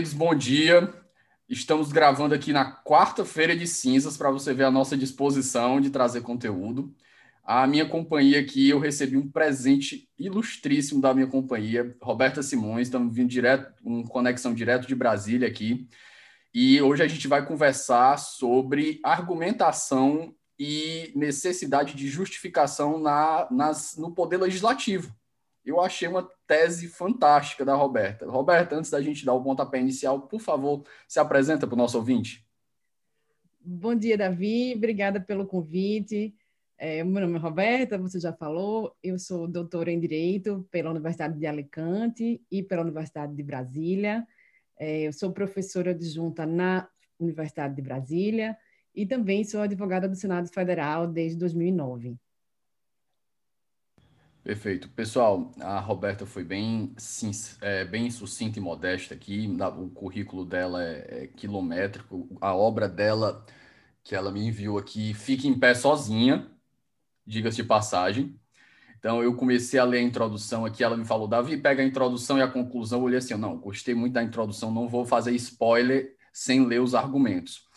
Queridos, bom dia. Estamos gravando aqui na quarta-feira de cinzas para você ver a nossa disposição de trazer conteúdo. A minha companhia aqui, eu recebi um presente ilustríssimo da minha companhia, Roberta Simões. Estamos vindo direto, com conexão direto de Brasília aqui. E hoje a gente vai conversar sobre argumentação e necessidade de justificação na, nas, no poder legislativo eu achei uma tese fantástica da Roberta. Roberta, antes da gente dar o pontapé inicial, por favor, se apresenta para o nosso ouvinte. Bom dia, Davi. Obrigada pelo convite. É, meu nome é Roberta, você já falou. Eu sou doutora em Direito pela Universidade de Alicante e pela Universidade de Brasília. É, eu sou professora adjunta na Universidade de Brasília e também sou advogada do Senado Federal desde 2009. Perfeito. Pessoal, a Roberta foi bem, é, bem sucinta e modesta aqui. O currículo dela é, é, quilométrico. A obra dela, que ela me enviou aqui, fica em pé sozinha, diga-se de passagem. Então, eu comecei a ler a introdução aqui. Ela me falou, Davi, pega a introdução e a conclusão. Eu olhei assim, não, gostei muito da introdução, não vou fazer spoiler sem ler os argumentos.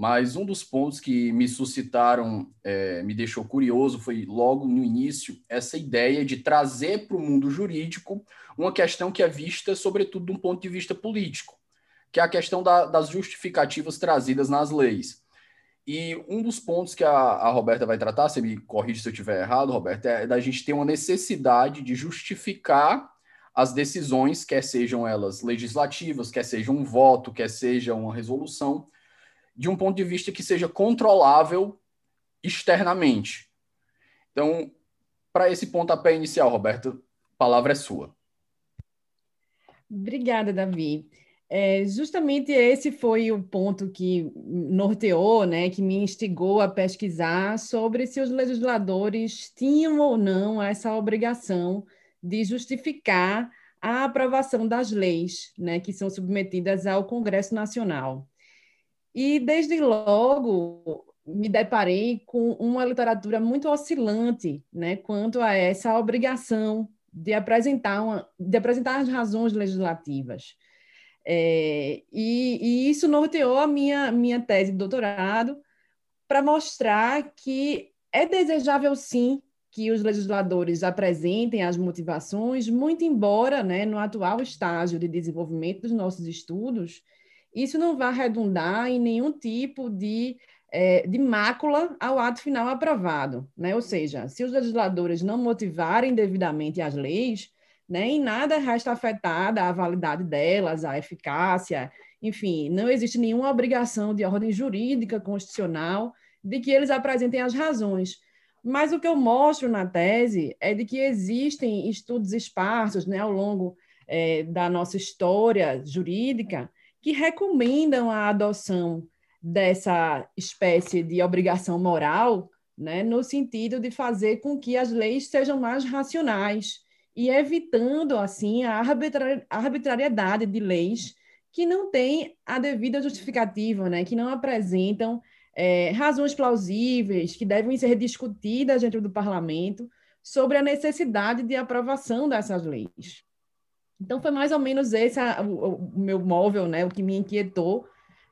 Mas um dos pontos que me suscitaram, é, me deixou curioso, foi logo no início, essa ideia de trazer para o mundo jurídico uma questão que é vista, sobretudo, de um ponto de vista político, que é a questão da, das justificativas trazidas nas leis. E um dos pontos que a, a Roberta vai tratar, você me corrige se eu estiver errado, Roberta, é da gente ter uma necessidade de justificar as decisões, quer sejam elas legislativas, quer seja um voto, quer seja uma resolução, de um ponto de vista que seja controlável externamente. Então, para esse pontapé inicial, Roberta, a palavra é sua. Obrigada, Davi. É, justamente esse foi o ponto que norteou, né, que me instigou a pesquisar sobre se os legisladores tinham ou não essa obrigação de justificar a aprovação das leis, né, que são submetidas ao Congresso Nacional. E desde logo me deparei com uma literatura muito oscilante, né, quanto a essa obrigação de apresentar uma, de apresentar as razões legislativas. É, e, e, isso norteou a minha minha tese de doutorado para mostrar que é desejável sim que os legisladores apresentem as motivações, muito embora, né, no atual estágio de desenvolvimento dos nossos estudos, isso não vai redundar em nenhum tipo de, é, de mácula ao ato final aprovado. Né? Ou seja, se os legisladores não motivarem devidamente as leis, né, em nada resta afetada a validade delas, a eficácia, enfim, não existe nenhuma obrigação de ordem jurídica constitucional de que eles apresentem as razões. Mas o que eu mostro na tese é de que existem estudos esparsos né, ao longo é, da nossa história jurídica que recomendam a adoção dessa espécie de obrigação moral, né, no sentido de fazer com que as leis sejam mais racionais e evitando, assim, a arbitrariedade de leis que não têm a devida justificativa, né, que não apresentam é, razões plausíveis, que devem ser discutidas dentro do parlamento sobre a necessidade de aprovação dessas leis. Então foi mais ou menos esse a, o, o, meu móvel, né, o que me inquietou,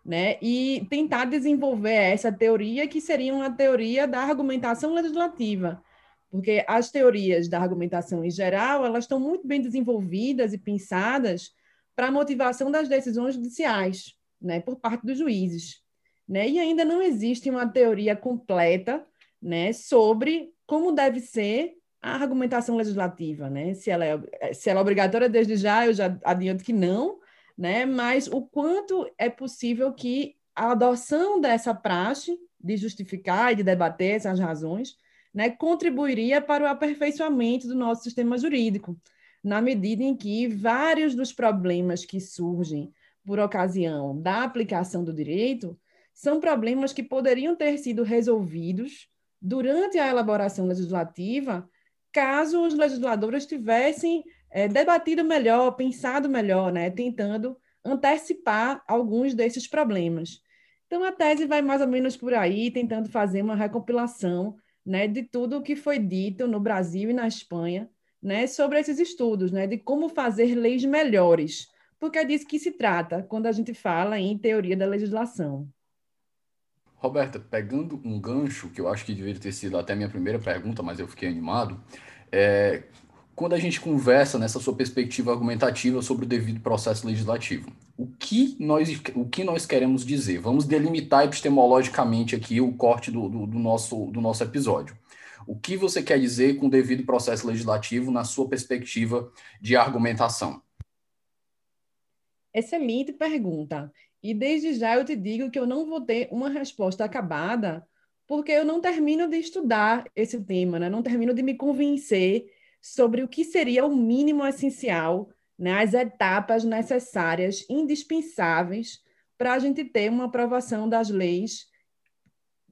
né, e tentar desenvolver essa teoria que seria uma teoria da argumentação legislativa, porque as teorias da argumentação em geral elas estão muito bem desenvolvidas e pensadas para a motivação das decisões judiciais, né, por parte dos juízes. Né? E ainda não existe uma teoria completa né, sobre como deve ser a argumentação legislativa, né? Se ela é, se ela é obrigatória desde já, eu já adianto que não, né? Mas o quanto é possível que a adoção dessa praxe de justificar e de debater essas razões, né, contribuiria para o aperfeiçoamento do nosso sistema jurídico, na medida em que vários dos problemas que surgem por ocasião da aplicação do direito são problemas que poderiam ter sido resolvidos durante a elaboração legislativa, caso os legisladores tivessem é, debatido melhor, pensado melhor, né, tentando antecipar alguns desses problemas. Então, a tese vai mais ou menos por aí, tentando fazer uma recompilação né, de tudo o que foi dito no Brasil e na Espanha né, sobre esses estudos, né, de como fazer leis melhores, porque é disso que se trata quando a gente fala em teoria da legislação. Roberta, pegando um gancho, que eu acho que deveria ter sido até minha primeira pergunta, mas eu fiquei animado, é, quando a gente conversa nessa sua perspectiva argumentativa sobre o devido processo legislativo, o que nós, o que nós queremos dizer? Vamos delimitar epistemologicamente aqui o corte do, do, do nosso, do nosso episódio. O que você quer dizer com o devido processo legislativo na sua perspectiva de argumentação? Excelente pergunta. E desde já eu te digo que eu não vou ter uma resposta acabada, porque eu não termino de estudar esse tema, né? não termino de me convencer sobre o que seria o mínimo essencial, né? as etapas necessárias, indispensáveis, para a gente ter uma aprovação das leis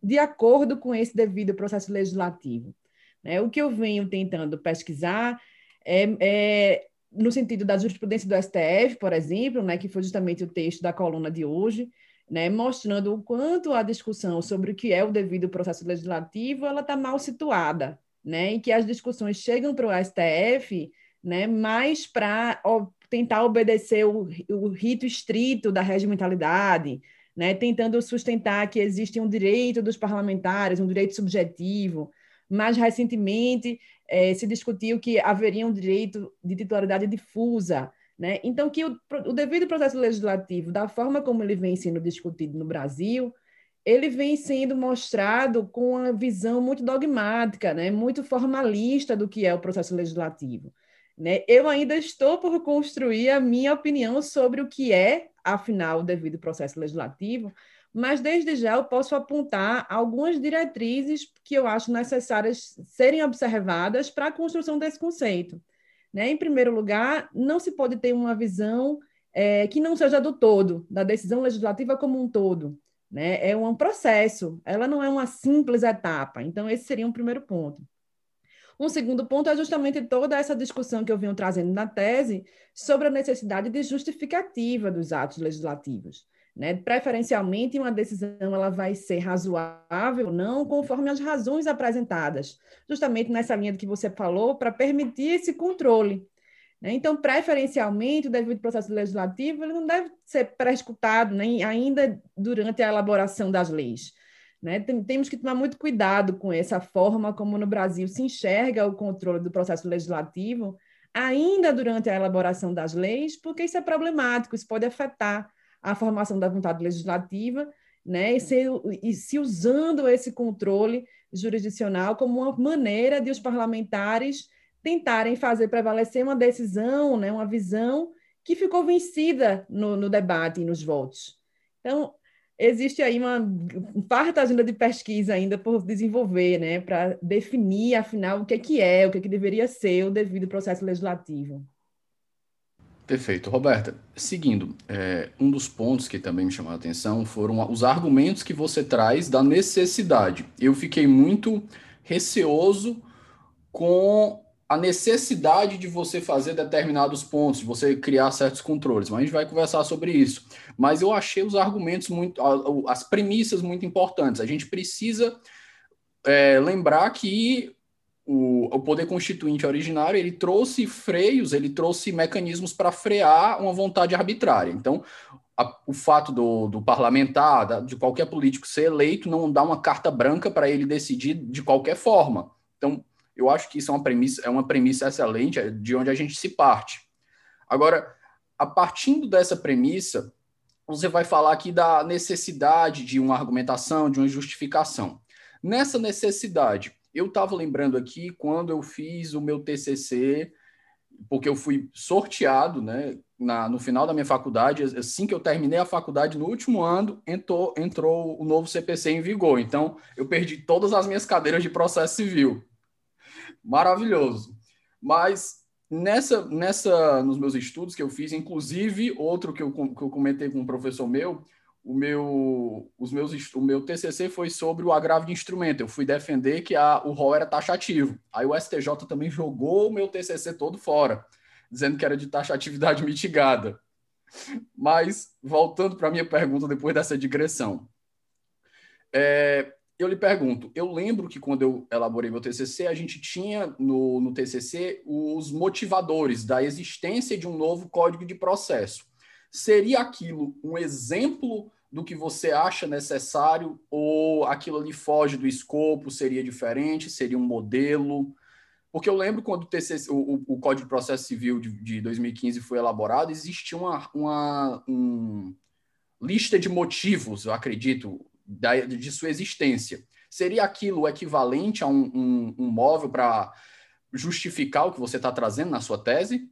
de acordo com esse devido processo legislativo. Né? O que eu venho tentando pesquisar é, é no sentido da jurisprudência do STF, por exemplo, né, que foi justamente o texto da coluna de hoje, né, mostrando o quanto a discussão sobre o que é o devido processo legislativo ela está mal situada, né, e que as discussões chegam para o STF né, mais para tentar obedecer o, o rito estrito da regimentalidade, né, tentando sustentar que existe um direito dos parlamentares, um direito subjetivo, mais recentemente, eh, se discutiu que haveria um direito de titularidade difusa. Né? Então, que o, o devido processo legislativo, da forma como ele vem sendo discutido no Brasil, ele vem sendo mostrado com uma visão muito dogmática, né? muito formalista do que é o processo legislativo. Né? Eu ainda estou por construir a minha opinião sobre o que é, afinal, o devido processo legislativo, mas desde já eu posso apontar algumas diretrizes que eu acho necessárias serem observadas para a construção desse conceito. Né? Em primeiro lugar, não se pode ter uma visão é, que não seja do todo, da decisão legislativa como um todo. Né? É um processo, ela não é uma simples etapa. Então, esse seria um primeiro ponto. Um segundo ponto é justamente toda essa discussão que eu venho trazendo na tese sobre a necessidade de justificativa dos atos legislativos. Né? Preferencialmente, uma decisão ela vai ser razoável ou não, conforme as razões apresentadas, justamente nessa linha que você falou, para permitir esse controle. Né? Então, preferencialmente, o devido processo legislativo ele não deve ser pré-escutado nem ainda durante a elaboração das leis. Né? Temos que tomar muito cuidado com essa forma como no Brasil se enxerga o controle do processo legislativo, ainda durante a elaboração das leis, porque isso é problemático, isso pode afetar a formação da vontade legislativa, né, e, se, e se usando esse controle jurisdicional como uma maneira de os parlamentares tentarem fazer prevalecer uma decisão, né, uma visão que ficou vencida no, no debate e nos votos. Então, existe aí uma farta agenda de pesquisa ainda por desenvolver, né, para definir, afinal, o que é, que é, o que, é que deveria ser o devido processo legislativo. Perfeito. Roberta, seguindo, é, um dos pontos que também me chamou a atenção foram os argumentos que você traz da necessidade. Eu fiquei muito receoso com a necessidade de você fazer determinados pontos, de você criar certos controles, mas a gente vai conversar sobre isso. Mas eu achei os argumentos muito, as premissas muito importantes. A gente precisa é, lembrar que o, o poder constituinte originário ele trouxe freios, ele trouxe mecanismos para frear uma vontade arbitrária. Então, a, o fato do, do parlamentar, da, de qualquer político ser eleito, não dá uma carta branca para ele decidir de qualquer forma. Então, eu acho que isso é uma premissa, é uma premissa excelente, é de onde a gente se parte. Agora, a partindo dessa premissa, você vai falar aqui da necessidade de uma argumentação, de uma justificação. Nessa necessidade, eu estava lembrando aqui quando eu fiz o meu TCC, porque eu fui sorteado, né, na, no final da minha faculdade, assim que eu terminei a faculdade, no último ano, entrou, entrou o novo CPC em vigor. Então, eu perdi todas as minhas cadeiras de processo civil. Maravilhoso. Mas nessa, nessa, nos meus estudos que eu fiz, inclusive outro que eu, que eu comentei com um professor meu, o meu, os meus, o meu TCC foi sobre o agravo de instrumento. Eu fui defender que a, o rol era taxativo. Aí o STJ também jogou o meu TCC todo fora dizendo que era de taxatividade mitigada. Mas, voltando para a minha pergunta depois dessa digressão, é, eu lhe pergunto, eu lembro que quando eu elaborei meu TCC, a gente tinha no, no TCC os motivadores da existência de um novo código de processo. Seria aquilo um exemplo do que você acha necessário ou aquilo ali foge do escopo, seria diferente, seria um modelo? Porque eu lembro quando o, TCC, o, o Código de Processo Civil de, de 2015 foi elaborado, existia uma, uma um, lista de motivos, eu acredito, da, de sua existência. Seria aquilo equivalente a um, um, um móvel para justificar o que você está trazendo na sua tese?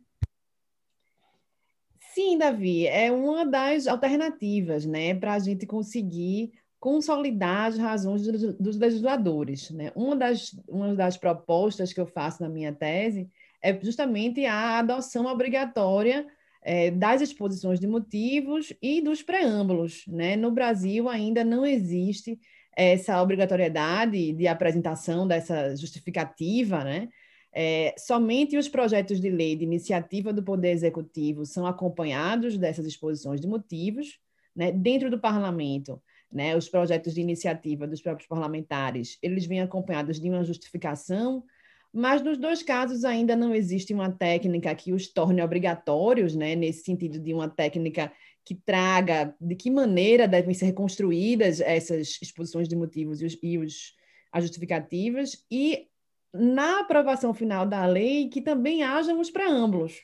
Sim, Davi, é uma das alternativas, né, para a gente conseguir consolidar as razões dos legisladores. Né? Uma, das, uma das propostas que eu faço na minha tese é justamente a adoção obrigatória é, das exposições de motivos e dos preâmbulos. Né? No Brasil, ainda não existe essa obrigatoriedade de apresentação dessa justificativa, né? É, somente os projetos de lei de iniciativa do Poder Executivo são acompanhados dessas exposições de motivos, né? Dentro do parlamento, né, os projetos de iniciativa dos próprios parlamentares, eles vêm acompanhados de uma justificação, mas nos dois casos ainda não existe uma técnica que os torne obrigatórios, né, nesse sentido de uma técnica que traga de que maneira devem ser construídas essas exposições de motivos e, os, e os, as justificativas, e na aprovação final da lei que também hajam os preâmbulos,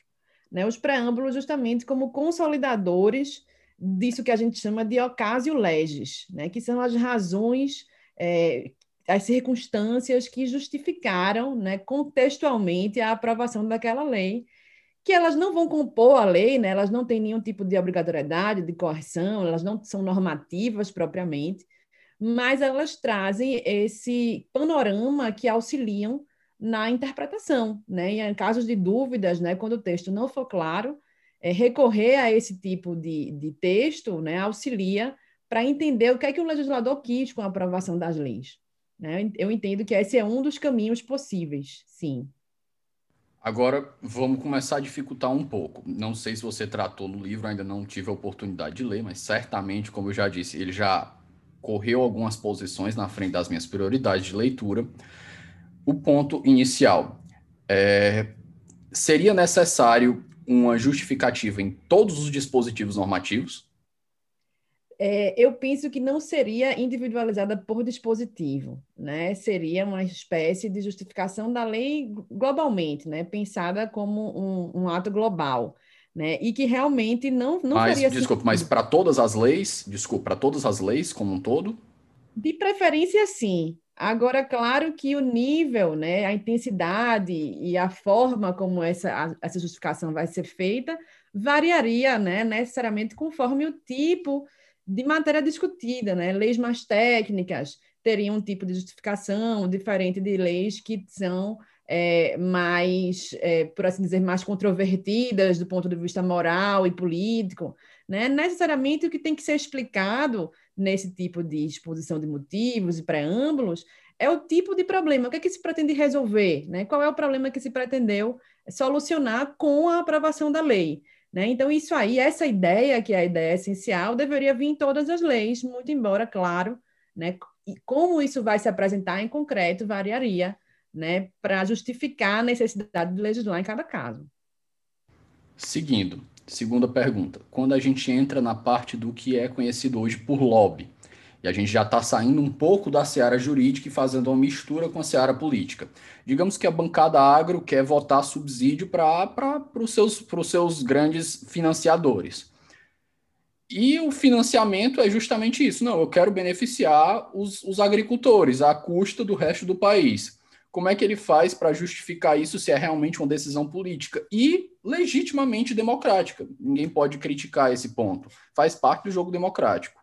né, os preâmbulos justamente como consolidadores disso que a gente chama de ocasio legis, né? que são as razões, é, as circunstâncias que justificaram né, contextualmente a aprovação daquela lei, que elas não vão compor a lei, né? elas não têm nenhum tipo de obrigatoriedade, de coerção, elas não são normativas propriamente, mas elas trazem esse panorama que auxiliam na interpretação, né? E em casos de dúvidas, né, quando o texto não for claro, é, recorrer a esse tipo de, de texto né, auxilia para entender o que é que o legislador quis com a aprovação das leis. Né? Eu entendo que esse é um dos caminhos possíveis, sim. Agora vamos começar a dificultar um pouco. Não sei se você tratou no livro, ainda não tive a oportunidade de ler, mas certamente, como eu já disse, ele já correu algumas posições na frente das minhas prioridades de leitura. O ponto inicial é, seria necessário uma justificativa em todos os dispositivos normativos? É, eu penso que não seria individualizada por dispositivo, né? Seria uma espécie de justificação da lei globalmente, né? Pensada como um, um ato global, né? E que realmente não, não mas, faria Desculpa, sentido. mas para todas as leis, desculpa, para todas as leis como um todo? De preferência, sim. Agora, claro que o nível, né, a intensidade e a forma como essa, essa justificação vai ser feita variaria né, necessariamente conforme o tipo de matéria discutida. Né? Leis mais técnicas teriam um tipo de justificação diferente de leis que são é, mais, é, por assim dizer, mais controvertidas do ponto de vista moral e político. Né? Necessariamente o que tem que ser explicado nesse tipo de exposição de motivos e preâmbulos, é o tipo de problema. O que é que se pretende resolver? Né? Qual é o problema que se pretendeu solucionar com a aprovação da lei? Né? Então, isso aí, essa ideia, que é a ideia essencial, deveria vir em todas as leis, muito embora, claro, né? e como isso vai se apresentar em concreto variaria né? para justificar a necessidade de legislar em cada caso. Seguindo, Segunda pergunta. Quando a gente entra na parte do que é conhecido hoje por lobby, e a gente já está saindo um pouco da seara jurídica e fazendo uma mistura com a seara política. Digamos que a bancada agro quer votar subsídio para os seus, seus grandes financiadores. E o financiamento é justamente isso. Não, eu quero beneficiar os, os agricultores à custa do resto do país. Como é que ele faz para justificar isso se é realmente uma decisão política e legitimamente democrática? Ninguém pode criticar esse ponto. Faz parte do jogo democrático.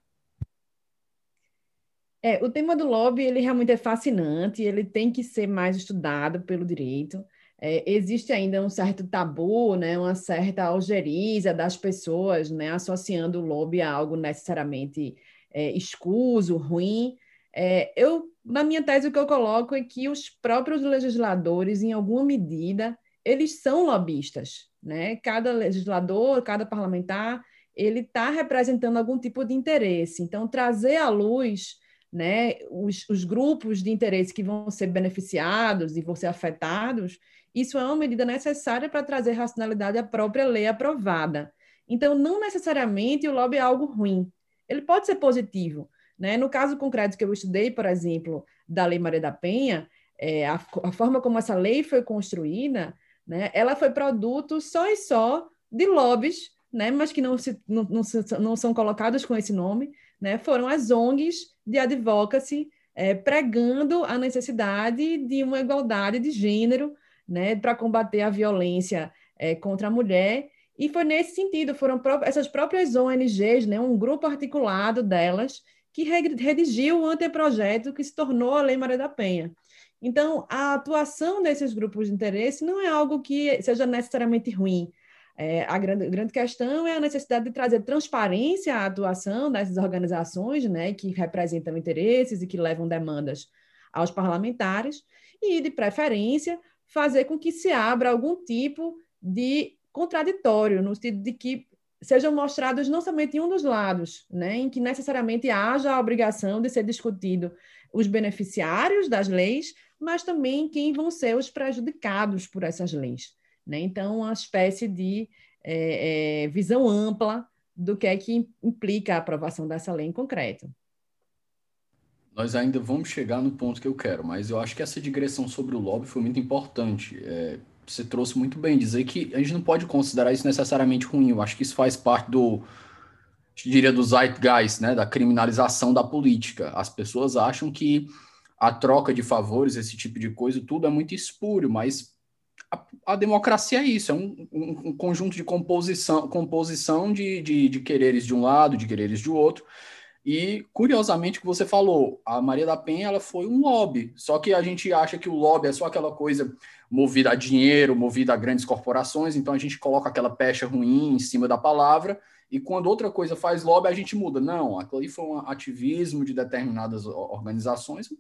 É, o tema do lobby ele realmente é fascinante, ele tem que ser mais estudado pelo direito. É, existe ainda um certo tabu, né, uma certa algeriza das pessoas, né, associando o lobby a algo necessariamente é, escuso, ruim. É, eu, na minha tese, o que eu coloco é que os próprios legisladores, em alguma medida, eles são lobistas, né? Cada legislador, cada parlamentar, ele está representando algum tipo de interesse. Então, trazer à luz né, os, os grupos de interesse que vão ser beneficiados e vão ser afetados, isso é uma medida necessária para trazer racionalidade à própria lei aprovada. Então, não necessariamente o lobby é algo ruim. Ele pode ser positivo. Né? No caso concreto que eu estudei, por exemplo, da Lei Maria da Penha, é, a, a, forma como essa lei foi construída, né, ela foi produto só e só de lobbies, né, mas que não, se, não, não, não são colocados com esse nome, né, foram as ONGs de advocacy é, pregando a necessidade de uma igualdade de gênero né, para combater a violência é, contra a mulher. E foi nesse sentido, foram pró essas próprias ONGs, né, um grupo articulado delas, que redigiu o anteprojeto que se tornou a Lei Maria da Penha. Então, a atuação desses grupos de interesse não é algo que seja necessariamente ruim. É, a grande, grande questão é a necessidade de trazer transparência à atuação dessas organizações, né, que representam interesses e que levam demandas aos parlamentares, e, de preferência, fazer com que se abra algum tipo de contraditório, no sentido de que sejam mostrados não somente um dos lados, né, em que necessariamente haja a obrigação de ser discutido os beneficiários das leis, mas também quem vão ser os prejudicados por essas leis. Né? Então, uma espécie de é, é, visão ampla do que é que implica a aprovação dessa lei em concreto. Nós ainda vamos chegar no ponto que eu quero, mas eu acho que essa digressão sobre o lobby foi muito importante. É, você trouxe muito bem, dizer que a gente não pode considerar isso necessariamente ruim. Eu acho que isso faz parte do, diria, do zeitgeist, né, da criminalização da política. As pessoas acham que a troca de favores, esse tipo de coisa, tudo é muito espúrio, mas a, a democracia é isso, é um, um, um, conjunto de composição, composição de, de, de quereres de um lado, de quereres de outro, e, curiosamente, o que você falou, a Maria da Penha ela foi um lobby. Só que a gente acha que o lobby é só aquela coisa movida a dinheiro, movida a grandes corporações, então a gente coloca aquela pecha ruim em cima da palavra, e quando outra coisa faz lobby, a gente muda. Não, aquilo ali foi um ativismo de determinadas organizações, de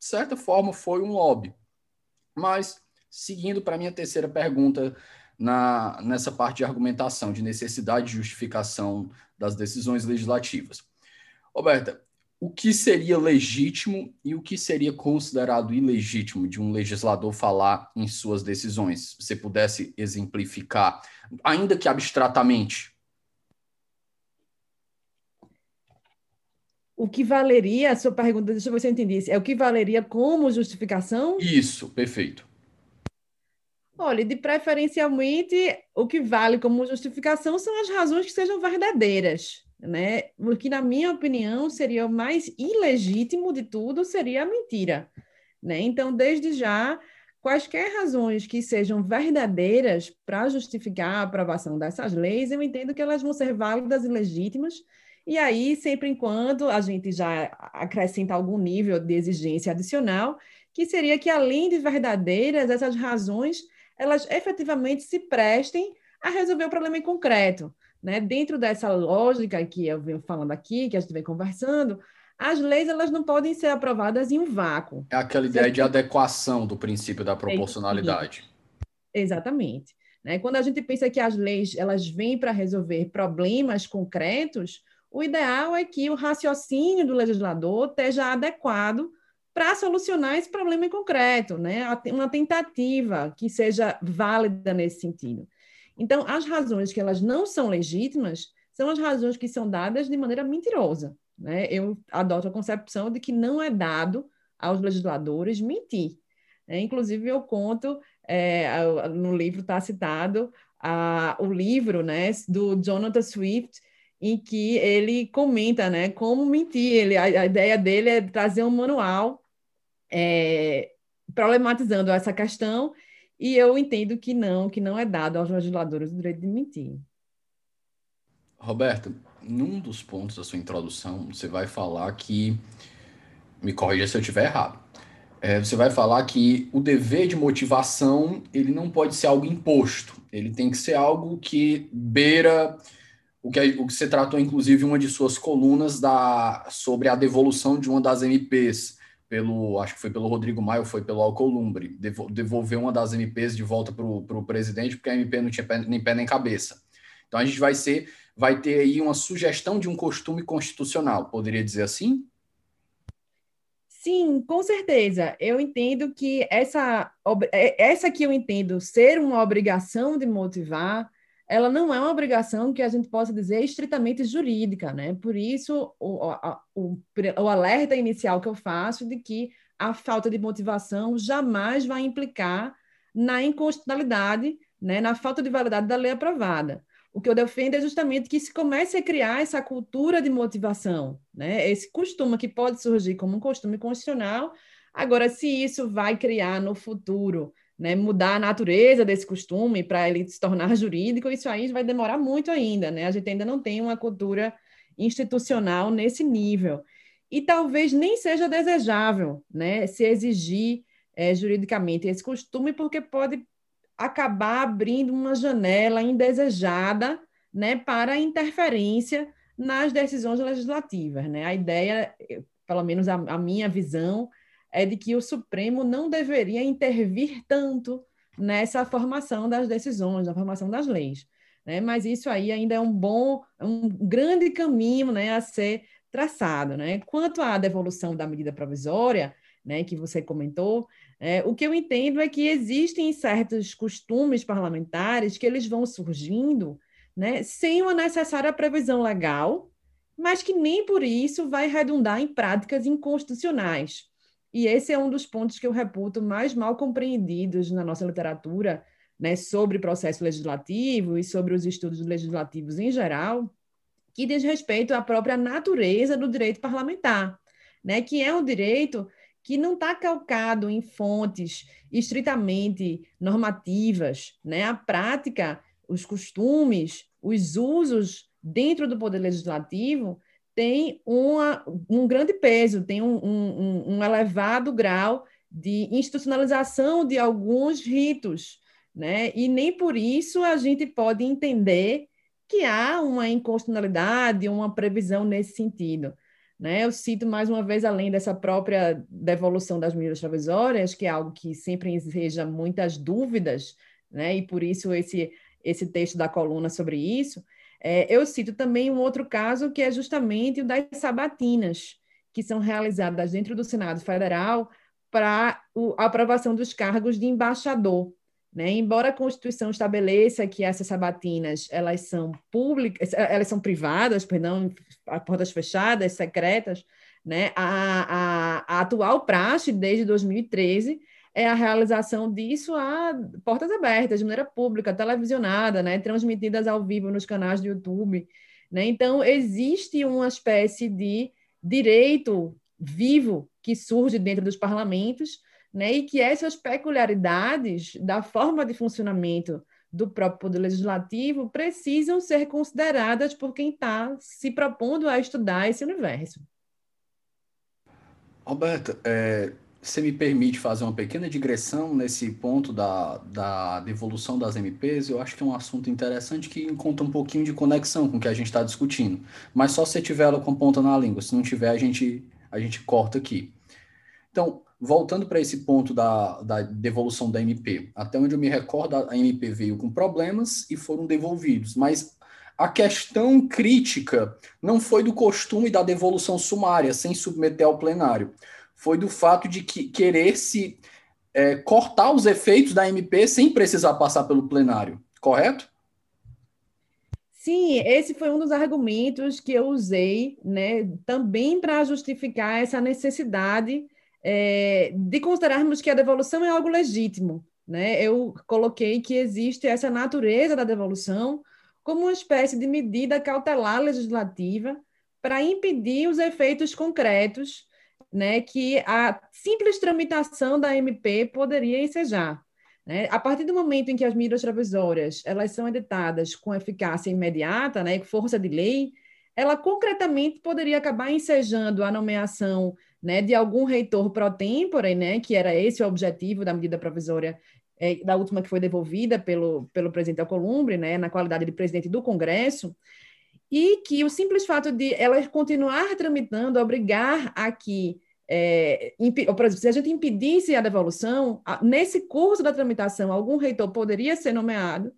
certa forma foi um lobby. Mas, seguindo para a minha terceira pergunta, na, nessa parte de argumentação, de necessidade de justificação das decisões legislativas. Roberta, o que seria legítimo e o que seria considerado ilegítimo de um legislador falar em suas decisões? Se você pudesse exemplificar, ainda que abstratamente. O que valeria, a sua pergunta, deixa eu ver se eu entendi, é o que valeria como justificação? Isso, perfeito. Olha, de preferencialmente, o que vale como justificação são as razões que sejam verdadeiras né? Porque, na minha opinião, seria o mais ilegítimo de tudo, seria a mentira, né? Então, desde já, quaisquer razões que sejam verdadeiras para justificar a aprovação dessas leis, eu entendo que elas vão ser válidas e legítimas, e aí, sempre enquanto a gente já acrescenta algum nível de exigência adicional, que seria que, além de verdadeiras, essas razões, elas efetivamente se prestem a resolver o problema em concreto, né? Dentro dessa lógica que eu venho falando aqui, que a gente vem conversando, as leis elas não podem ser aprovadas em um vácuo. É aquela ideia de adequação do princípio da proporcionalidade. Exatamente. Né? Quando a gente pensa que as leis elas vêm para resolver problemas concretos, o ideal é que o raciocínio do legislador esteja adequado para solucionar esse problema em concreto, né? uma tentativa que seja válida nesse sentido. Então, as razões que elas não são legítimas são as razões que são dadas de maneira mentirosa. Né? Eu adoto a concepção de que não é dado aos legisladores mentir. É, inclusive, eu conto, é, no livro está citado a, o livro né, do Jonathan Swift, em que ele comenta, né, como mentir. Ele, a, a ideia dele é trazer um manual é, problematizando essa questão, e eu entendo que não, que não é dado aos legisladores o direito de mentir. Roberto, num dos pontos da sua introdução, você vai falar que, me corrija se eu estiver errado, é, você vai falar que o dever de motivação ele não pode ser algo imposto, ele tem que ser algo que beira o que, o que você tratou, inclusive, uma de suas colunas da, sobre a devolução de uma das MPs, pelo, acho que foi pelo Rodrigo Maio, foi pelo Alcolumbre, devolver uma das MPs de volta para o presidente, porque a MP não tinha pé, nem pé nem cabeça. Então a gente vai ser, vai ter aí uma sugestão de um costume constitucional, poderia dizer assim? Sim, com certeza. Eu entendo que essa, é, essa que eu entendo ser uma obrigação de motivar, ela não é uma obrigação que a gente possa dizer estritamente jurídica, né? Por isso, o, o, o alerta inicial que eu faço de que a falta de motivação jamais vai implicar na inconstitucionalidade, né, na falta de validade da lei aprovada. O que eu defendo é justamente que se comece a criar essa cultura de motivação, né, esse costume que pode surgir como um costume constitucional. Agora, se isso vai criar no futuro né, mudar a natureza desse costume para ele se tornar jurídico, isso aí vai demorar muito ainda, né? A gente ainda não tem uma cultura institucional nesse nível. E talvez nem seja desejável né, se exigir é, juridicamente esse costume, porque pode acabar abrindo uma janela indesejada né, para interferência nas decisões legislativas. Né? A ideia, pelo menos a, a minha visão, é de que o Supremo não deveria intervir tanto nessa formação das decisões, na formação das leis. Né? Mas isso aí ainda é um bom, um grande caminho né, a ser traçado. Né? Quanto à devolução da medida provisória, né, que você comentou, é, o que eu entendo é que existem certos costumes parlamentares que eles vão surgindo né, sem uma necessária previsão legal, mas que nem por isso vai redundar em práticas inconstitucionais. E esse é um dos pontos que eu reputo mais mal compreendidos na nossa literatura, né, sobre processo legislativo e sobre os estudos legislativos em geral, que diz respeito à própria natureza do direito parlamentar, né, que é um direito que não está calcado em fontes estritamente normativas, né? A prática, os costumes, os usos dentro do poder legislativo tem uma, um grande peso, tem um, um, um elevado grau de institucionalização de alguns ritos, né? E nem por isso a gente pode entender que há uma inconstitucionalidade, uma previsão nesse sentido. Né? Eu cito mais uma vez, além dessa própria devolução das medidas provisórias, que é algo que sempre exige muitas dúvidas, né? e por isso esse, esse texto da coluna sobre isso, é, eu cito também um outro caso que é justamente o das sabatinas, que são realizadas dentro do Senado Federal para a aprovação dos cargos de embaixador. Né? Embora a Constituição estabeleça que essas sabatinas elas são públicas, elas são privadas, perdão, a portas fechadas, secretas, né? a, a, a atual praxe desde 2013 é a realização disso a portas abertas, de maneira pública, televisionada, né, transmitidas ao vivo nos canais do YouTube. Né? Então, existe uma espécie de direito vivo que surge dentro dos parlamentos, né? e que essas peculiaridades da forma de funcionamento do próprio Poder Legislativo precisam ser consideradas por quem está se propondo a estudar esse universo. Roberta, é, você me permite fazer uma pequena digressão nesse ponto da, da devolução das MPs, eu acho que é um assunto interessante que encontra um pouquinho de conexão com o que a gente está discutindo. Mas só se tiver ela com ponta na língua, se não tiver, a gente, a gente corta aqui. Então, voltando para esse ponto da, da devolução da MP, até onde eu me recordo, a MP veio com problemas e foram devolvidos, mas a questão crítica não foi do costume da devolução sumária, sem submeter ao plenário foi do fato de que querer se é, cortar os efeitos da MP sem precisar passar pelo plenário, correto? Sim, esse foi um dos argumentos que eu usei, né, também para justificar essa necessidade é, de considerarmos que a devolução é algo legítimo. Né? Eu coloquei que existe essa natureza da devolução como uma espécie de medida cautelar legislativa para impedir os efeitos concretos né, que a simples tramitação da MP poderia ensejar. Né? A partir do momento em que as medidas provisórias elas são editadas com eficácia imediata, né, com força de lei, ela concretamente poderia acabar ensejando a nomeação né, de algum reitor pro tempore, né, que era esse o objetivo da medida provisória é, da última que foi devolvida pelo, pelo presidente Alcolumbre, né, na qualidade de presidente do Congresso, e que o simples fato de ela continuar tramitando, obrigar a que, é, exemplo, se a gente impedisse a devolução, nesse curso da tramitação, algum reitor poderia ser nomeado,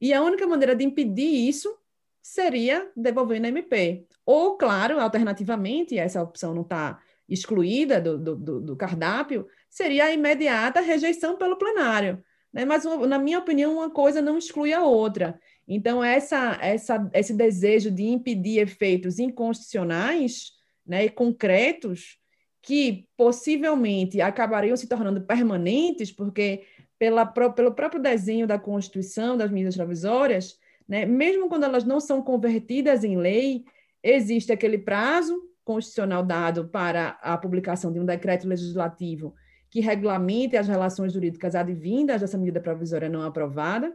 e a única maneira de impedir isso seria devolvendo a MP. Ou, claro, alternativamente, essa opção não está excluída do, do, do, cardápio, seria a imediata rejeição pelo plenário. Né? Mas, na minha opinião, uma coisa não exclui a outra. Então, essa, essa, esse desejo de impedir efeitos inconstitucionais né, e concretos, que possivelmente acabariam se tornando permanentes, porque pela, pelo próprio desenho da Constituição, das medidas provisórias, né, mesmo quando elas não são convertidas em lei, existe aquele prazo constitucional dado para a publicação de um decreto legislativo que regulamente as relações jurídicas advindas dessa medida provisória não aprovada.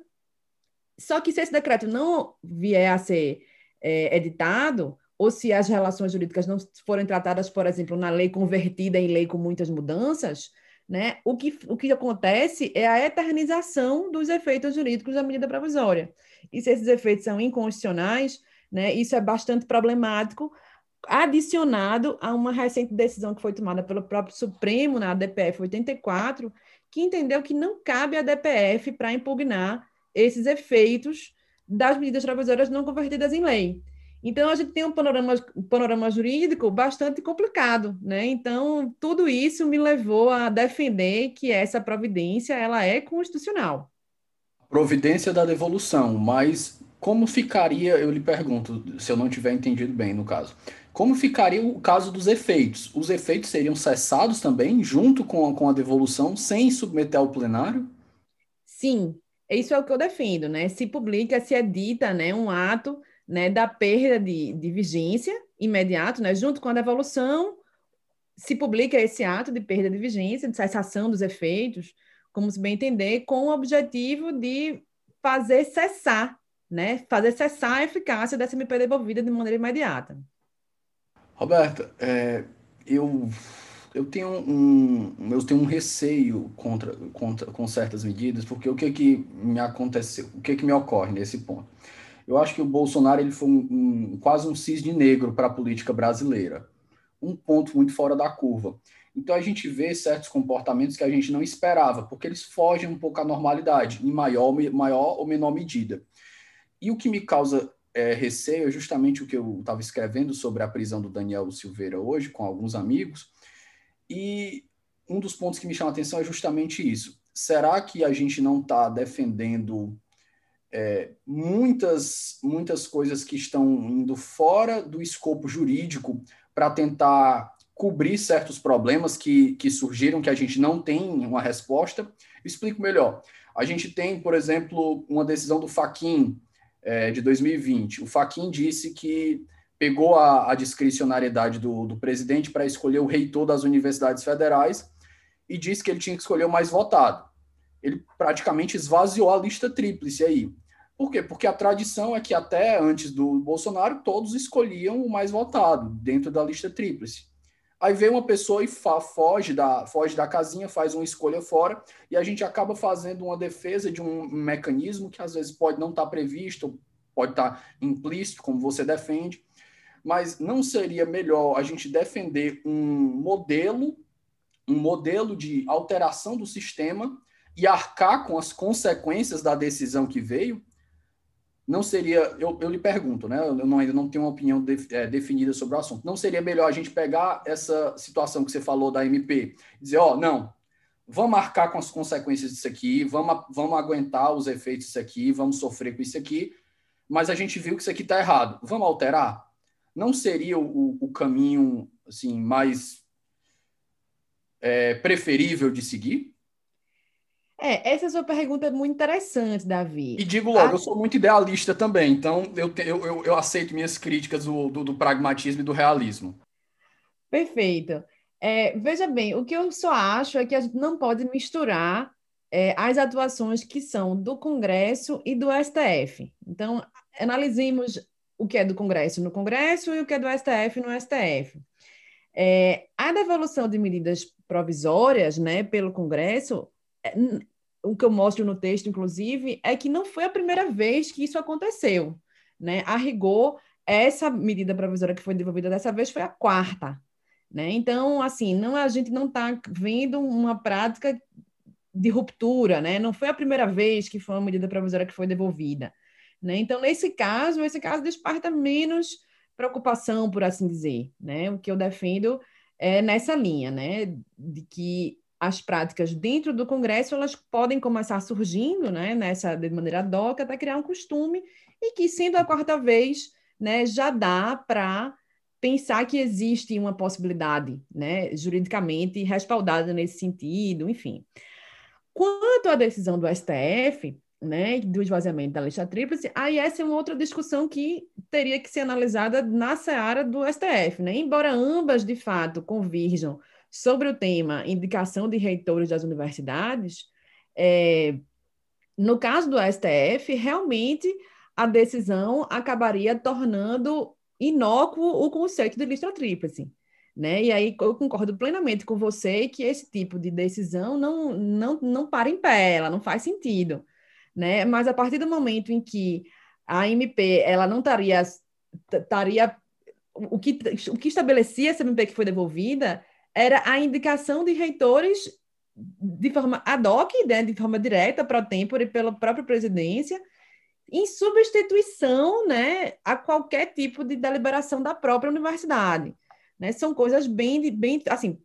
Só que se esse decreto não vier a ser é, editado, ou se as relações jurídicas não forem tratadas, por exemplo, na lei convertida em lei com muitas mudanças, né, o, que, o que acontece é a eternização dos efeitos jurídicos da medida provisória. E se esses efeitos são inconstitucionais, né, isso é bastante problemático, adicionado a uma recente decisão que foi tomada pelo próprio Supremo na DPF 84, que entendeu que não cabe à DPF para impugnar esses efeitos das medidas provisórias não convertidas em lei. Então, a gente tem um panorama, um panorama jurídico bastante complicado, né? Então, tudo isso me levou a defender que essa providência ela é constitucional. Providência da devolução, mas como ficaria, eu lhe pergunto, se eu não tiver entendido bem no caso, como ficaria o caso dos efeitos? Os efeitos seriam cessados também, junto com a, com a devolução, sem submeter ao plenário? Sim, isso é o que eu defendo, né? Se publica, se edita né, um ato né, da perda de, de vigência imediato, né, junto com a devolução, se publica esse ato de perda de vigência, de cessação dos efeitos, como se bem entender, com o objetivo de fazer cessar, né, fazer cessar a eficácia dessa MP devolvida de maneira imediata. Roberta, é, eu, eu, tenho um, eu tenho um receio contra, contra, com certas medidas, porque o que que me aconteceu, o que que me ocorre nesse ponto? Eu acho que o Bolsonaro ele foi um, um quase um cisne negro para a política brasileira, um ponto muito fora da curva. Então a gente vê certos comportamentos que a gente não esperava, porque eles fogem um pouco à normalidade, em maior, maior ou menor medida. E o que me causa é, receio é justamente o que eu estava escrevendo sobre a prisão do Daniel Silveira hoje, com alguns amigos, e um dos pontos que me chama a atenção é justamente isso. Será que a gente não está defendendo é, muitas, muitas coisas que estão indo fora do escopo jurídico para tentar cobrir certos problemas que, que surgiram, que a gente não tem uma resposta? explico melhor. A gente tem, por exemplo, uma decisão do Faquin é, de 2020. O Faquin disse que pegou a, a discricionariedade do, do presidente para escolher o reitor das universidades federais e disse que ele tinha que escolher o mais votado. Ele praticamente esvaziou a lista tríplice aí. Por quê? Porque a tradição é que até antes do Bolsonaro todos escolhiam o mais votado dentro da lista tríplice. Aí vem uma pessoa e foge da, foge da casinha, faz uma escolha fora, e a gente acaba fazendo uma defesa de um mecanismo que às vezes pode não estar tá previsto, pode estar tá implícito, como você defende, mas não seria melhor a gente defender um modelo, um modelo de alteração do sistema e arcar com as consequências da decisão que veio, não seria, eu, eu lhe pergunto, né? Eu não, ainda não tenho uma opinião de, é, definida sobre o assunto. Não seria melhor a gente pegar essa situação que você falou da MP e dizer, ó, oh, não, vamos marcar com as consequências disso aqui, vamos, vamos aguentar os efeitos disso aqui, vamos sofrer com isso aqui, mas a gente viu que isso aqui está errado, vamos alterar? Não seria o, o caminho assim mais é, preferível de seguir? É, essa sua pergunta é muito interessante, Davi. E digo logo, a... eu sou muito idealista também, então eu, eu, eu, eu aceito minhas críticas do, do, do, pragmatismo e do realismo. Perfeito. É, veja bem, o que eu só acho é que a gente não pode misturar é, as atuações que são do Congresso e do STF. Então, analisemos o que é do Congresso no Congresso e o que é do STF no STF. É, a devolução de medidas provisórias né, pelo Congresso, é, o que eu mostro no texto, inclusive, é que não foi a primeira vez que isso aconteceu. Né? A rigor, essa medida provisória que foi devolvida dessa vez foi a quarta. Né? Então, assim, não, a gente não está vendo uma prática de ruptura, né? não foi a primeira vez que foi uma medida provisória que foi devolvida. Né? Então, nesse caso, esse caso desperta menos preocupação, por assim dizer. Né? O que eu defendo é nessa linha, né? de que as práticas dentro do Congresso elas podem começar surgindo né? nessa de maneira doca até criar um costume e que, sendo a quarta vez, né, já dá para pensar que existe uma possibilidade né, juridicamente respaldada nesse sentido, enfim. Quanto à decisão do STF, né, do esvaziamento da lista tríplice, aí essa é uma outra discussão que teria que ser analisada na seara do STF, né? Embora ambas, de fato, convirjam sobre o tema indicação de reitores das universidades, é, no caso do STF, realmente a decisão acabaria tornando inócuo o conceito de lista tríplice. Né? E aí eu concordo plenamente com você que esse tipo de decisão não, não, não para em pé, ela não faz sentido né? Mas a partir do momento em que a MP ela não estaria estaria o que o que estabelecia essa MP que foi devolvida era a indicação de reitores de forma ad hoc, né, de forma direta para o tempo e pela própria presidência, em substituição, né, a qualquer tipo de deliberação da própria universidade, né? São coisas bem bem assim,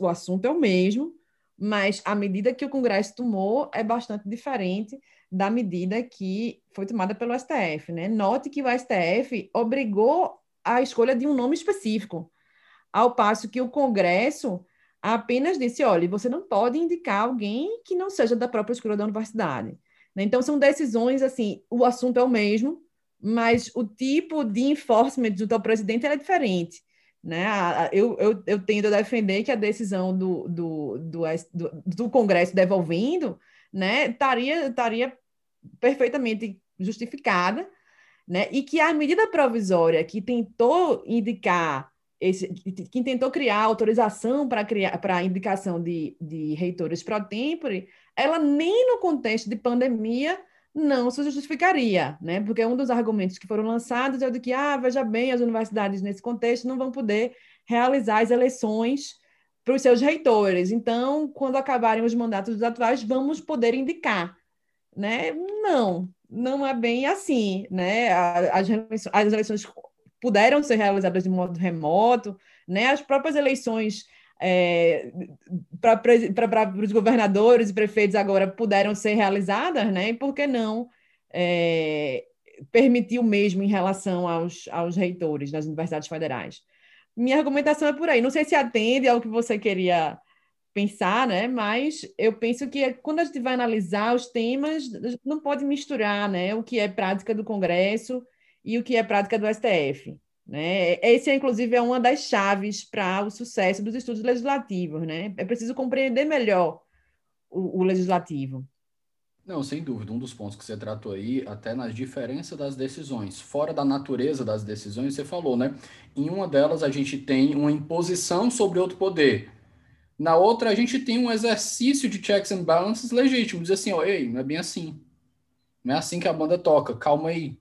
o assunto é o mesmo, mas a medida que o Congresso tomou é bastante diferente da medida que foi tomada pelo STF. Né? Note que o STF obrigou a escolha de um nome específico, ao passo que o Congresso apenas disse: olha, você não pode indicar alguém que não seja da própria escolha da universidade. Né? Então, são decisões assim: o assunto é o mesmo, mas o tipo de enforcement junto ao presidente é diferente. Né? Eu, eu, eu tendo a defender que a decisão do, do, do, do, do Congresso devolvendo né, estaria, estaria perfeitamente justificada, né, e que a medida provisória que tentou indicar esse, que tentou criar autorização para criar para indicação de, de reitores pro tempore, ela nem no contexto de pandemia não se justificaria, né? Porque um dos argumentos que foram lançados é o de que, ah, veja bem, as universidades nesse contexto não vão poder realizar as eleições para os seus reitores. Então, quando acabarem os mandatos atuais, vamos poder indicar. Né? Não, não é bem assim. Né? As, eleições, as eleições puderam ser realizadas de modo remoto, né? as próprias eleições é, para os governadores e prefeitos agora puderam ser realizadas, né? e por que não é, permitir o mesmo em relação aos, aos reitores das universidades federais? Minha argumentação é por aí. Não sei se atende ao que você queria pensar, né? Mas eu penso que quando a gente vai analisar os temas, não pode misturar, né? O que é prática do Congresso e o que é prática do STF. Né? Esse, inclusive, é uma das chaves para o sucesso dos estudos legislativos. Né? É preciso compreender melhor o, o legislativo. Não, sem dúvida. Um dos pontos que você tratou aí, até nas diferenças das decisões, fora da natureza das decisões, você falou, né? Em uma delas, a gente tem uma imposição sobre outro poder. Na outra, a gente tem um exercício de checks and balances legítimo. Diz assim, ó, ei, não é bem assim. Não é assim que a banda toca. Calma aí.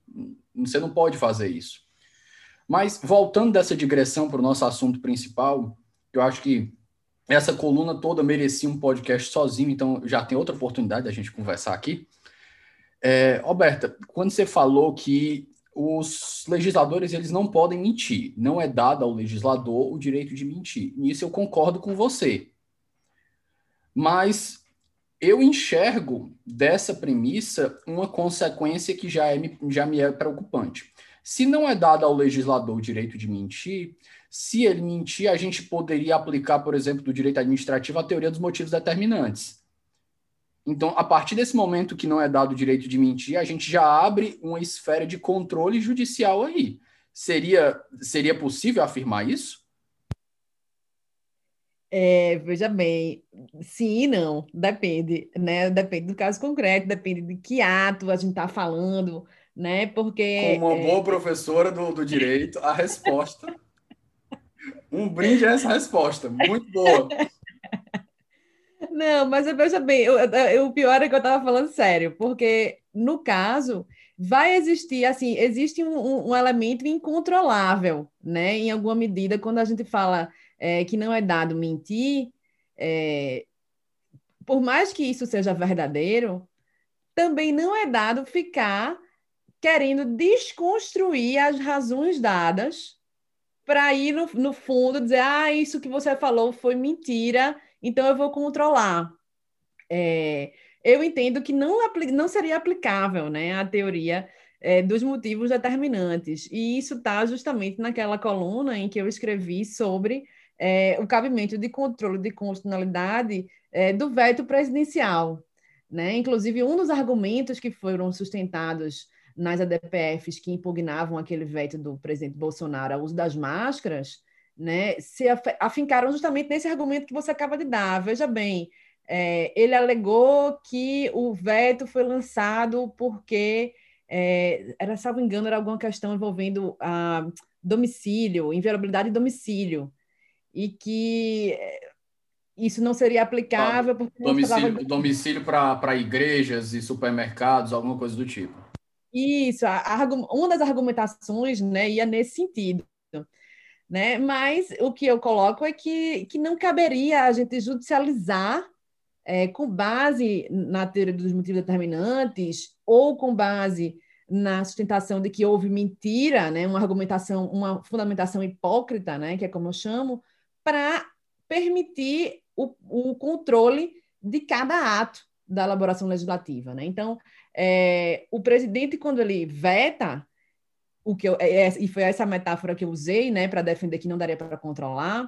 Você não pode fazer isso. Mas, voltando dessa digressão para o nosso assunto principal, eu acho que essa coluna toda merecia um podcast sozinho, então já tem outra oportunidade da gente conversar aqui. É, Roberta, quando você falou que os legisladores eles não podem mentir, não é dado ao legislador o direito de mentir. Nisso eu concordo com você. Mas eu enxergo dessa premissa uma consequência que já, é, já me é preocupante. Se não é dado ao legislador o direito de mentir, se ele mentir, a gente poderia aplicar, por exemplo, do direito administrativo a teoria dos motivos determinantes. Então, a partir desse momento que não é dado o direito de mentir, a gente já abre uma esfera de controle judicial aí. Seria, seria possível afirmar isso? É, veja bem, sim e não, depende, né? Depende do caso concreto, depende de que ato a gente está falando, né? Porque. Como uma é... boa professora do, do direito, a resposta. Um brinde a essa resposta, muito boa. Não, mas veja bem, eu, eu, o pior é que eu estava falando sério, porque no caso vai existir, assim, existe um, um, elemento incontrolável, né? Em alguma medida, quando a gente fala é, que não é dado mentir, é, por mais que isso seja verdadeiro, também não é dado ficar querendo desconstruir as razões dadas para ir no, no fundo dizer, ah, isso que você falou foi mentira então eu vou controlar. É, eu entendo que não, não seria aplicável né, a teoria é, dos motivos determinantes, e isso está justamente naquela coluna em que eu escrevi sobre é, o cabimento de controle de constitucionalidade é, do veto presidencial. Né? Inclusive, um dos argumentos que foram sustentados nas ADPFs que impugnavam aquele veto do presidente Bolsonaro ao uso das máscaras né, se afincaram justamente nesse argumento que você acaba de dar. Veja bem, é, ele alegou que o veto foi lançado porque, é, era, salvo engano, era alguma questão envolvendo a domicílio, inviolabilidade de domicílio, e que é, isso não seria aplicável porque domicílio, domicílio para igrejas e supermercados, alguma coisa do tipo. Isso, a, a, uma das argumentações né, ia nesse sentido né? Mas o que eu coloco é que, que não caberia a gente judicializar é, com base na teoria dos motivos determinantes ou com base na sustentação de que houve mentira, né? Uma argumentação, uma fundamentação hipócrita, né? Que é como eu chamo, para permitir o, o controle de cada ato da elaboração legislativa, né? Então, é, o presidente quando ele veta o que eu, é, é, e foi essa metáfora que eu usei, né, para defender que não daria para controlar,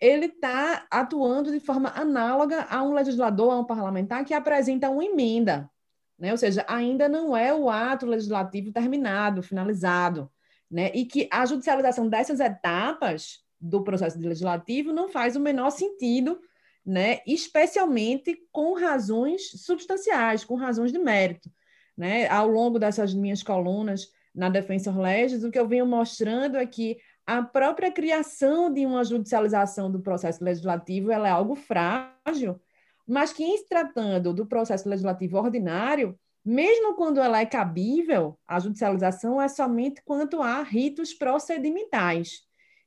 ele está atuando de forma análoga a um legislador, a um parlamentar que apresenta uma emenda, né? Ou seja, ainda não é o ato legislativo terminado, finalizado, né? E que a judicialização dessas etapas do processo legislativo não faz o menor sentido, né? Especialmente com razões substanciais, com razões de mérito, né? Ao longo dessas minhas colunas na Defensor Legis, o que eu venho mostrando é que a própria criação de uma judicialização do processo legislativo é algo frágil, mas que, em se tratando do processo legislativo ordinário, mesmo quando ela é cabível, a judicialização é somente quanto a ritos procedimentais.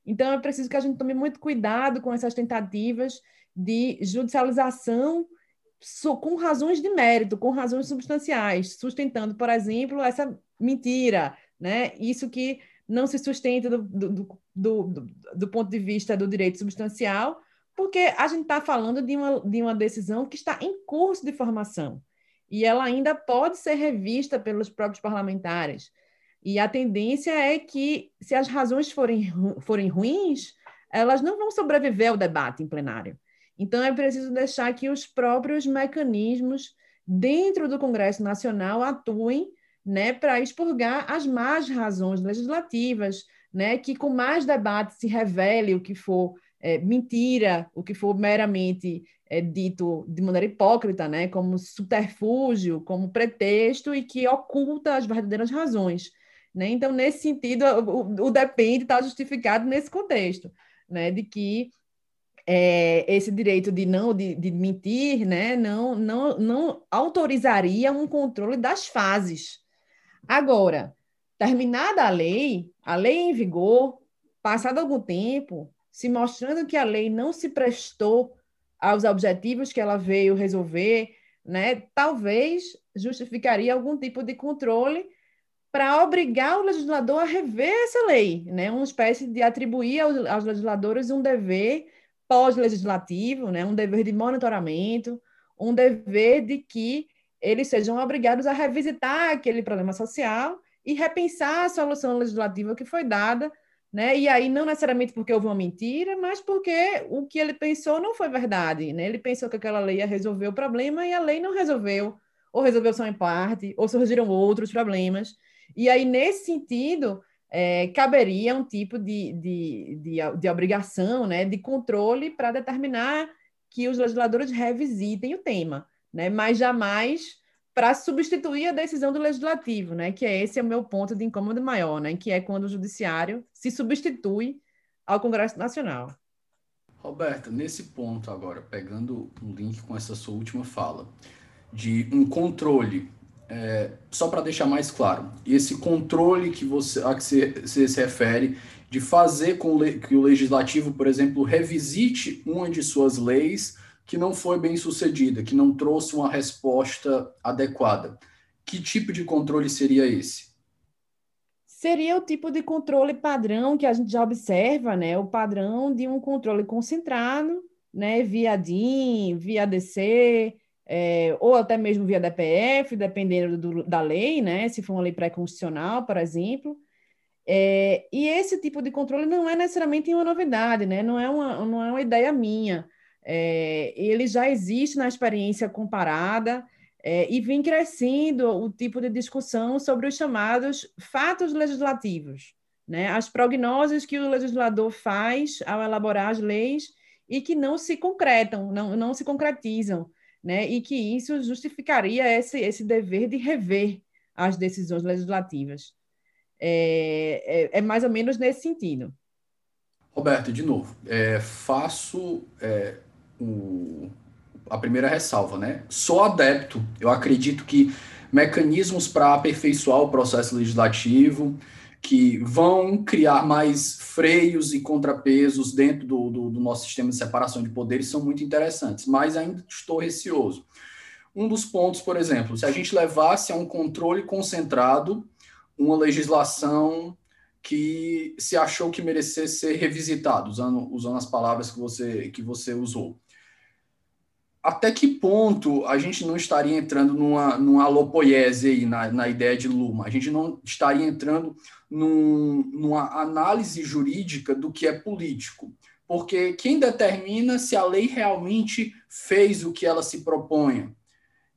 Então, é preciso que a gente tome muito cuidado com essas tentativas de judicialização com razões de mérito, com razões substanciais, sustentando, por exemplo, essa mentira, né? Isso que não se sustenta do, do, do, do, ponto de vista do direito substancial, porque a gente está falando de uma, de uma decisão que está em curso de formação e ela ainda pode ser revista pelos próprios parlamentares. E a tendência é que, se as razões forem, forem ruins, elas não vão sobreviver ao debate em plenário. Então, é preciso deixar que os próprios mecanismos dentro do Congresso Nacional atuem né, para expurgar as más razões legislativas, né, que com mais debate se revele o que for é, mentira, o que for meramente é, dito de maneira hipócrita, né, como subterfúgio, como pretexto e que oculta as verdadeiras razões. Né? Então, nesse sentido, o, o depende está justificado nesse contexto, né, de que é, esse direito de não de, de mentir, né, não, não, não autorizaria um controle das fases, Agora, terminada a lei, a lei em vigor, passado algum tempo, se mostrando que a lei não se prestou aos objetivos que ela veio resolver, né, talvez justificaria algum tipo de controle para obrigar o legislador a rever essa lei, né, uma espécie de atribuir aos, aos legisladores um dever pós-legislativo, né, um dever de monitoramento, um dever de que eles sejam obrigados a revisitar aquele problema social e repensar a solução legislativa que foi dada né? E aí não necessariamente porque houve uma mentira, mas porque o que ele pensou não foi verdade, né? Ele pensou que aquela lei ia resolver o problema e a lei não resolveu, ou resolveu só em parte, ou surgiram outros problemas. E aí nesse sentido é, caberia um tipo de, de, de, de obrigação, né, de controle para determinar que os legisladores revisitem o tema, né? Mas jamais para substituir a decisão do legislativo, né? Que é esse é o meu ponto de incômodo maior, né? Que é quando o judiciário se substitui ao Congresso Nacional. Roberta, nesse ponto agora, pegando um link com essa sua última fala, de um controle, é, só para deixar mais claro, esse controle que você, a que você, se refere, de fazer com que o legislativo, por exemplo, revisite uma de suas leis que não foi bem sucedida, que não trouxe uma resposta adequada. Que tipo de controle seria esse? Seria o tipo de controle padrão que a gente já observa, né? O padrão de um controle concentrado, né? Via DIN, via DC, é, ou até mesmo via DPF, dependendo do, da lei, né? Se for uma lei pré-constitucional, por exemplo. É, e esse tipo de controle não é necessariamente uma novidade, né? Não é uma, não é uma ideia minha é, ele já existe na experiência comparada é, e vem crescendo o tipo de discussão sobre os chamados fatos legislativos, né? as prognoses que o legislador faz ao elaborar as leis e que não se concretam, não, não se concretizam, né? e que isso justificaria esse, esse dever de rever as decisões legislativas. É, é, é mais ou menos nesse sentido. Roberto, de novo, é, faço é, o, a primeira ressalva, né? Sou adepto, eu acredito que mecanismos para aperfeiçoar o processo legislativo, que vão criar mais freios e contrapesos dentro do, do, do, nosso sistema de separação de poderes são muito interessantes, mas ainda estou receoso. Um dos pontos, por exemplo, se a gente levasse a um controle concentrado uma legislação que se achou que merecesse ser revisitada, usando, usando as palavras que você, que você usou até que ponto a gente não estaria entrando numa, numa alopoiese aí na, na ideia de Luma? A gente não estaria entrando num, numa análise jurídica do que é político. Porque quem determina se a lei realmente fez o que ela se proponha?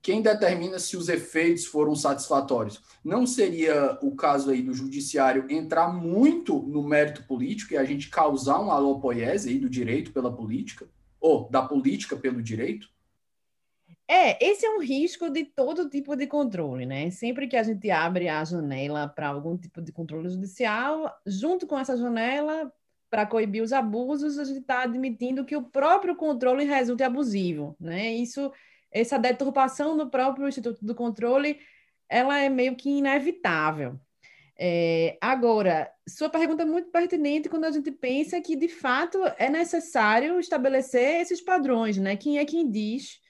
Quem determina se os efeitos foram satisfatórios? Não seria o caso aí do judiciário entrar muito no mérito político e a gente causar uma alopoiese aí do direito pela política? Ou da política pelo direito? É, esse é um risco de todo tipo de controle, né? Sempre que a gente abre a janela para algum tipo de controle judicial, junto com essa janela, para coibir os abusos, a gente está admitindo que o próprio controle resulte abusivo, né? Isso, essa deturpação do próprio Instituto do Controle, ela é meio que inevitável. É, agora, sua pergunta é muito pertinente quando a gente pensa que, de fato, é necessário estabelecer esses padrões, né? Quem é quem diz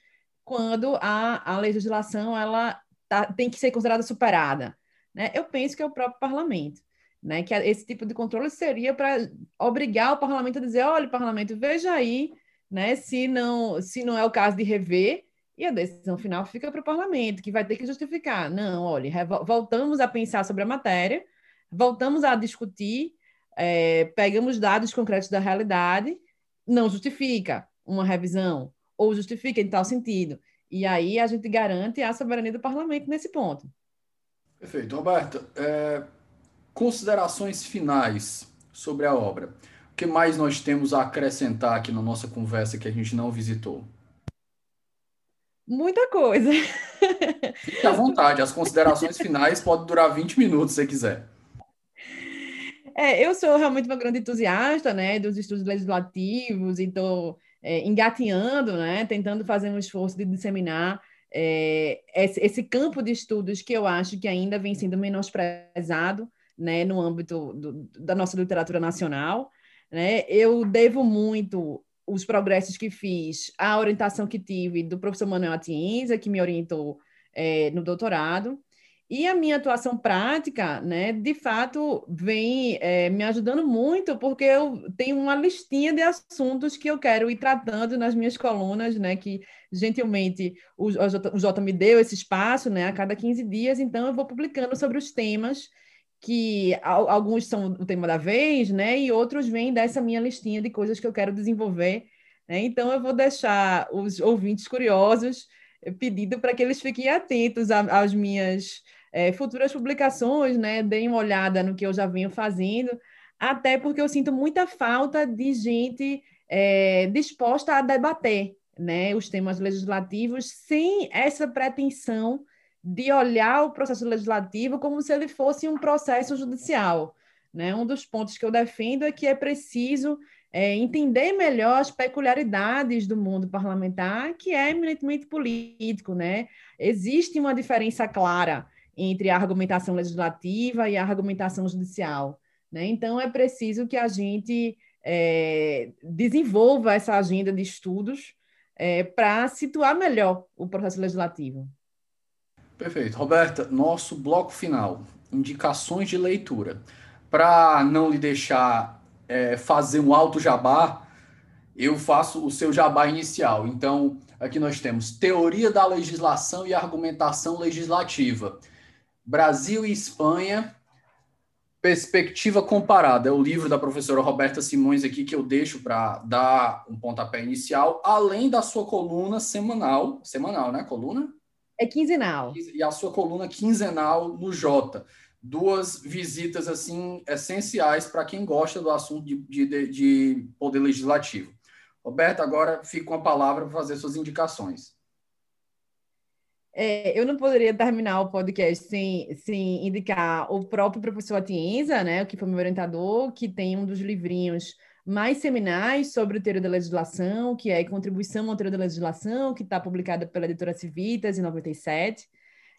quando a, a legislação ela tá, tem que ser considerada superada. Né? Eu penso que é o próprio parlamento. Né, que esse tipo de controle seria para obrigar o parlamento a dizer, olha, parlamento, veja aí, né, se não se não é o caso de rever, e a decisão final fica para o parlamento, que vai ter que justificar. Não, olha, voltamos a pensar sobre a matéria, voltamos a discutir, é, pegamos dados concretos da realidade, não justifica uma revisão, ou justifica em tal sentido. E aí a gente garante a soberania do parlamento nesse ponto. Perfeito. Roberta, é, considerações finais sobre a obra. O que mais nós temos a acrescentar aqui na nossa conversa que a gente não visitou? Muita coisa. Fique à vontade, as considerações finais podem durar 20 minutos se quiser. É, eu sou realmente uma grande entusiasta né, dos estudos legislativos, então é, engatinhando, né, tentando fazer um esforço de disseminar é, esse, esse, campo de estudos que eu acho que ainda vem sendo menosprezado né, no âmbito do, da nossa literatura nacional. Né? Eu devo muito os progressos que fiz, a orientação que tive do professor Manuel Atienza, que me orientou é, no doutorado, e a minha atuação prática, né, de fato, vem é, me ajudando muito, porque eu tenho uma listinha de assuntos que eu quero ir tratando nas minhas colunas, né, que gentilmente o, Jota me deu esse espaço, né, a cada 15 dias, então eu vou publicando sobre os temas que alguns são o tema da vez, né? E outros vêm dessa minha listinha de coisas que eu quero desenvolver. Né? Então, eu vou deixar os ouvintes curiosos eh, pedindo para que eles fiquem atentos às minhas é, futuras publicações, né? Deem uma olhada no que eu já venho fazendo, até porque eu sinto muita falta de gente é, disposta a debater né, os temas legislativos sem essa pretensão de olhar o processo legislativo como se ele fosse um processo judicial. Né? Um dos pontos que eu defendo é que é preciso é, entender melhor as peculiaridades do mundo parlamentar, que é eminentemente político. Né? Existe uma diferença clara entre a argumentação legislativa e a argumentação judicial. Né? Então, é preciso que a gente é, desenvolva essa agenda de estudos é, para situar melhor o processo legislativo. Perfeito. Roberta, nosso bloco final, indicações de leitura. Para não lhe deixar é, fazer um alto jabá, eu faço o seu jabá inicial. Então, aqui nós temos Teoria da Legislação e Argumentação Legislativa. Brasil e Espanha, Perspectiva Comparada. É o livro da professora Roberta Simões aqui que eu deixo para dar um pontapé inicial, além da sua coluna semanal. Semanal, né? Coluna? É quinzenal. E a sua coluna quinzenal no Jota. Duas visitas assim essenciais para quem gosta do assunto de, de, de poder legislativo. Roberto, agora fica com a palavra para fazer suas indicações. É, eu não poderia terminar o podcast sem, sem indicar o próprio professor Atienza, né, que foi meu orientador, que tem um dos livrinhos mais seminais sobre o teoria da legislação, que é Contribuição à Teoria da Legislação, que está publicada pela editora Civitas em 97,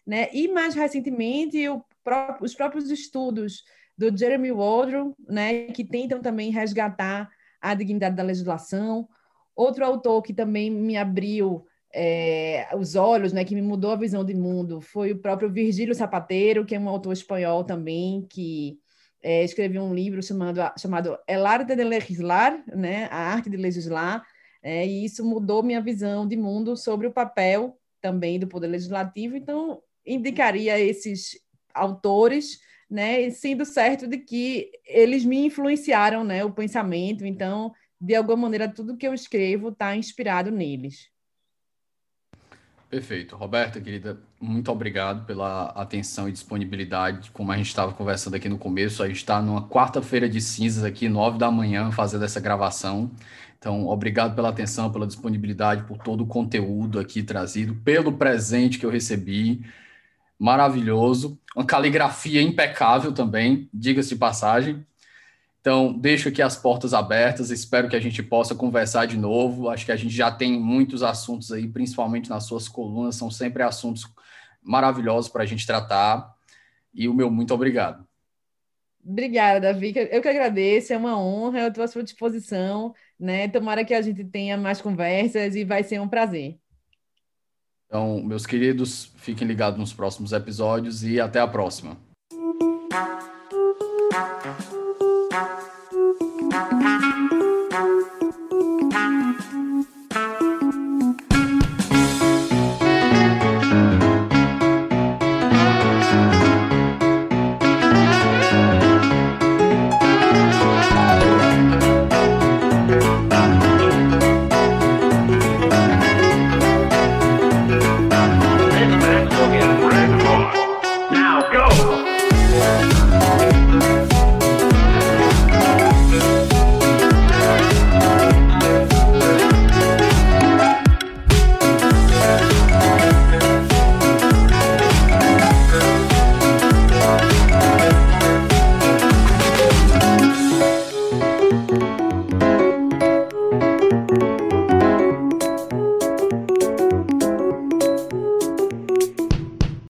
né? E mais recentemente próprio, os próprios estudos do Jeremy Waldron, né, que tentam também resgatar a dignidade da legislação. Outro autor que também me abriu é, os olhos, né, que me mudou a visão de mundo, foi o próprio Virgílio Zapateiro, que é um autor espanhol também, que é, escreveu um livro chamado, chamado El Arte de Legislar, né, a arte de legislar, é, e isso mudou minha visão de mundo sobre o papel também do poder legislativo. Então, indicaria esses autores, né, sendo certo de que eles me influenciaram, né, o pensamento. Então, de alguma maneira, tudo que eu escrevo está inspirado neles. Perfeito. Roberta, querida, muito obrigado pela atenção e disponibilidade. Como a gente estava conversando aqui no começo, a gente está numa quarta-feira de cinzas aqui, nove da manhã, fazendo essa gravação. Então, obrigado pela atenção, pela disponibilidade, por todo o conteúdo aqui trazido, pelo presente que eu recebi. Maravilhoso. Uma caligrafia impecável também, diga-se de passagem. Então, deixo aqui as portas abertas, espero que a gente possa conversar de novo. Acho que a gente já tem muitos assuntos aí, principalmente nas suas colunas, são sempre assuntos maravilhosos para a gente tratar. E o meu muito obrigado. Obrigada, Davi. Eu que agradeço, é uma honra, eu estou à sua disposição, né? Tomara que a gente tenha mais conversas e vai ser um prazer. Então, meus queridos, fiquem ligados nos próximos episódios e até a próxima.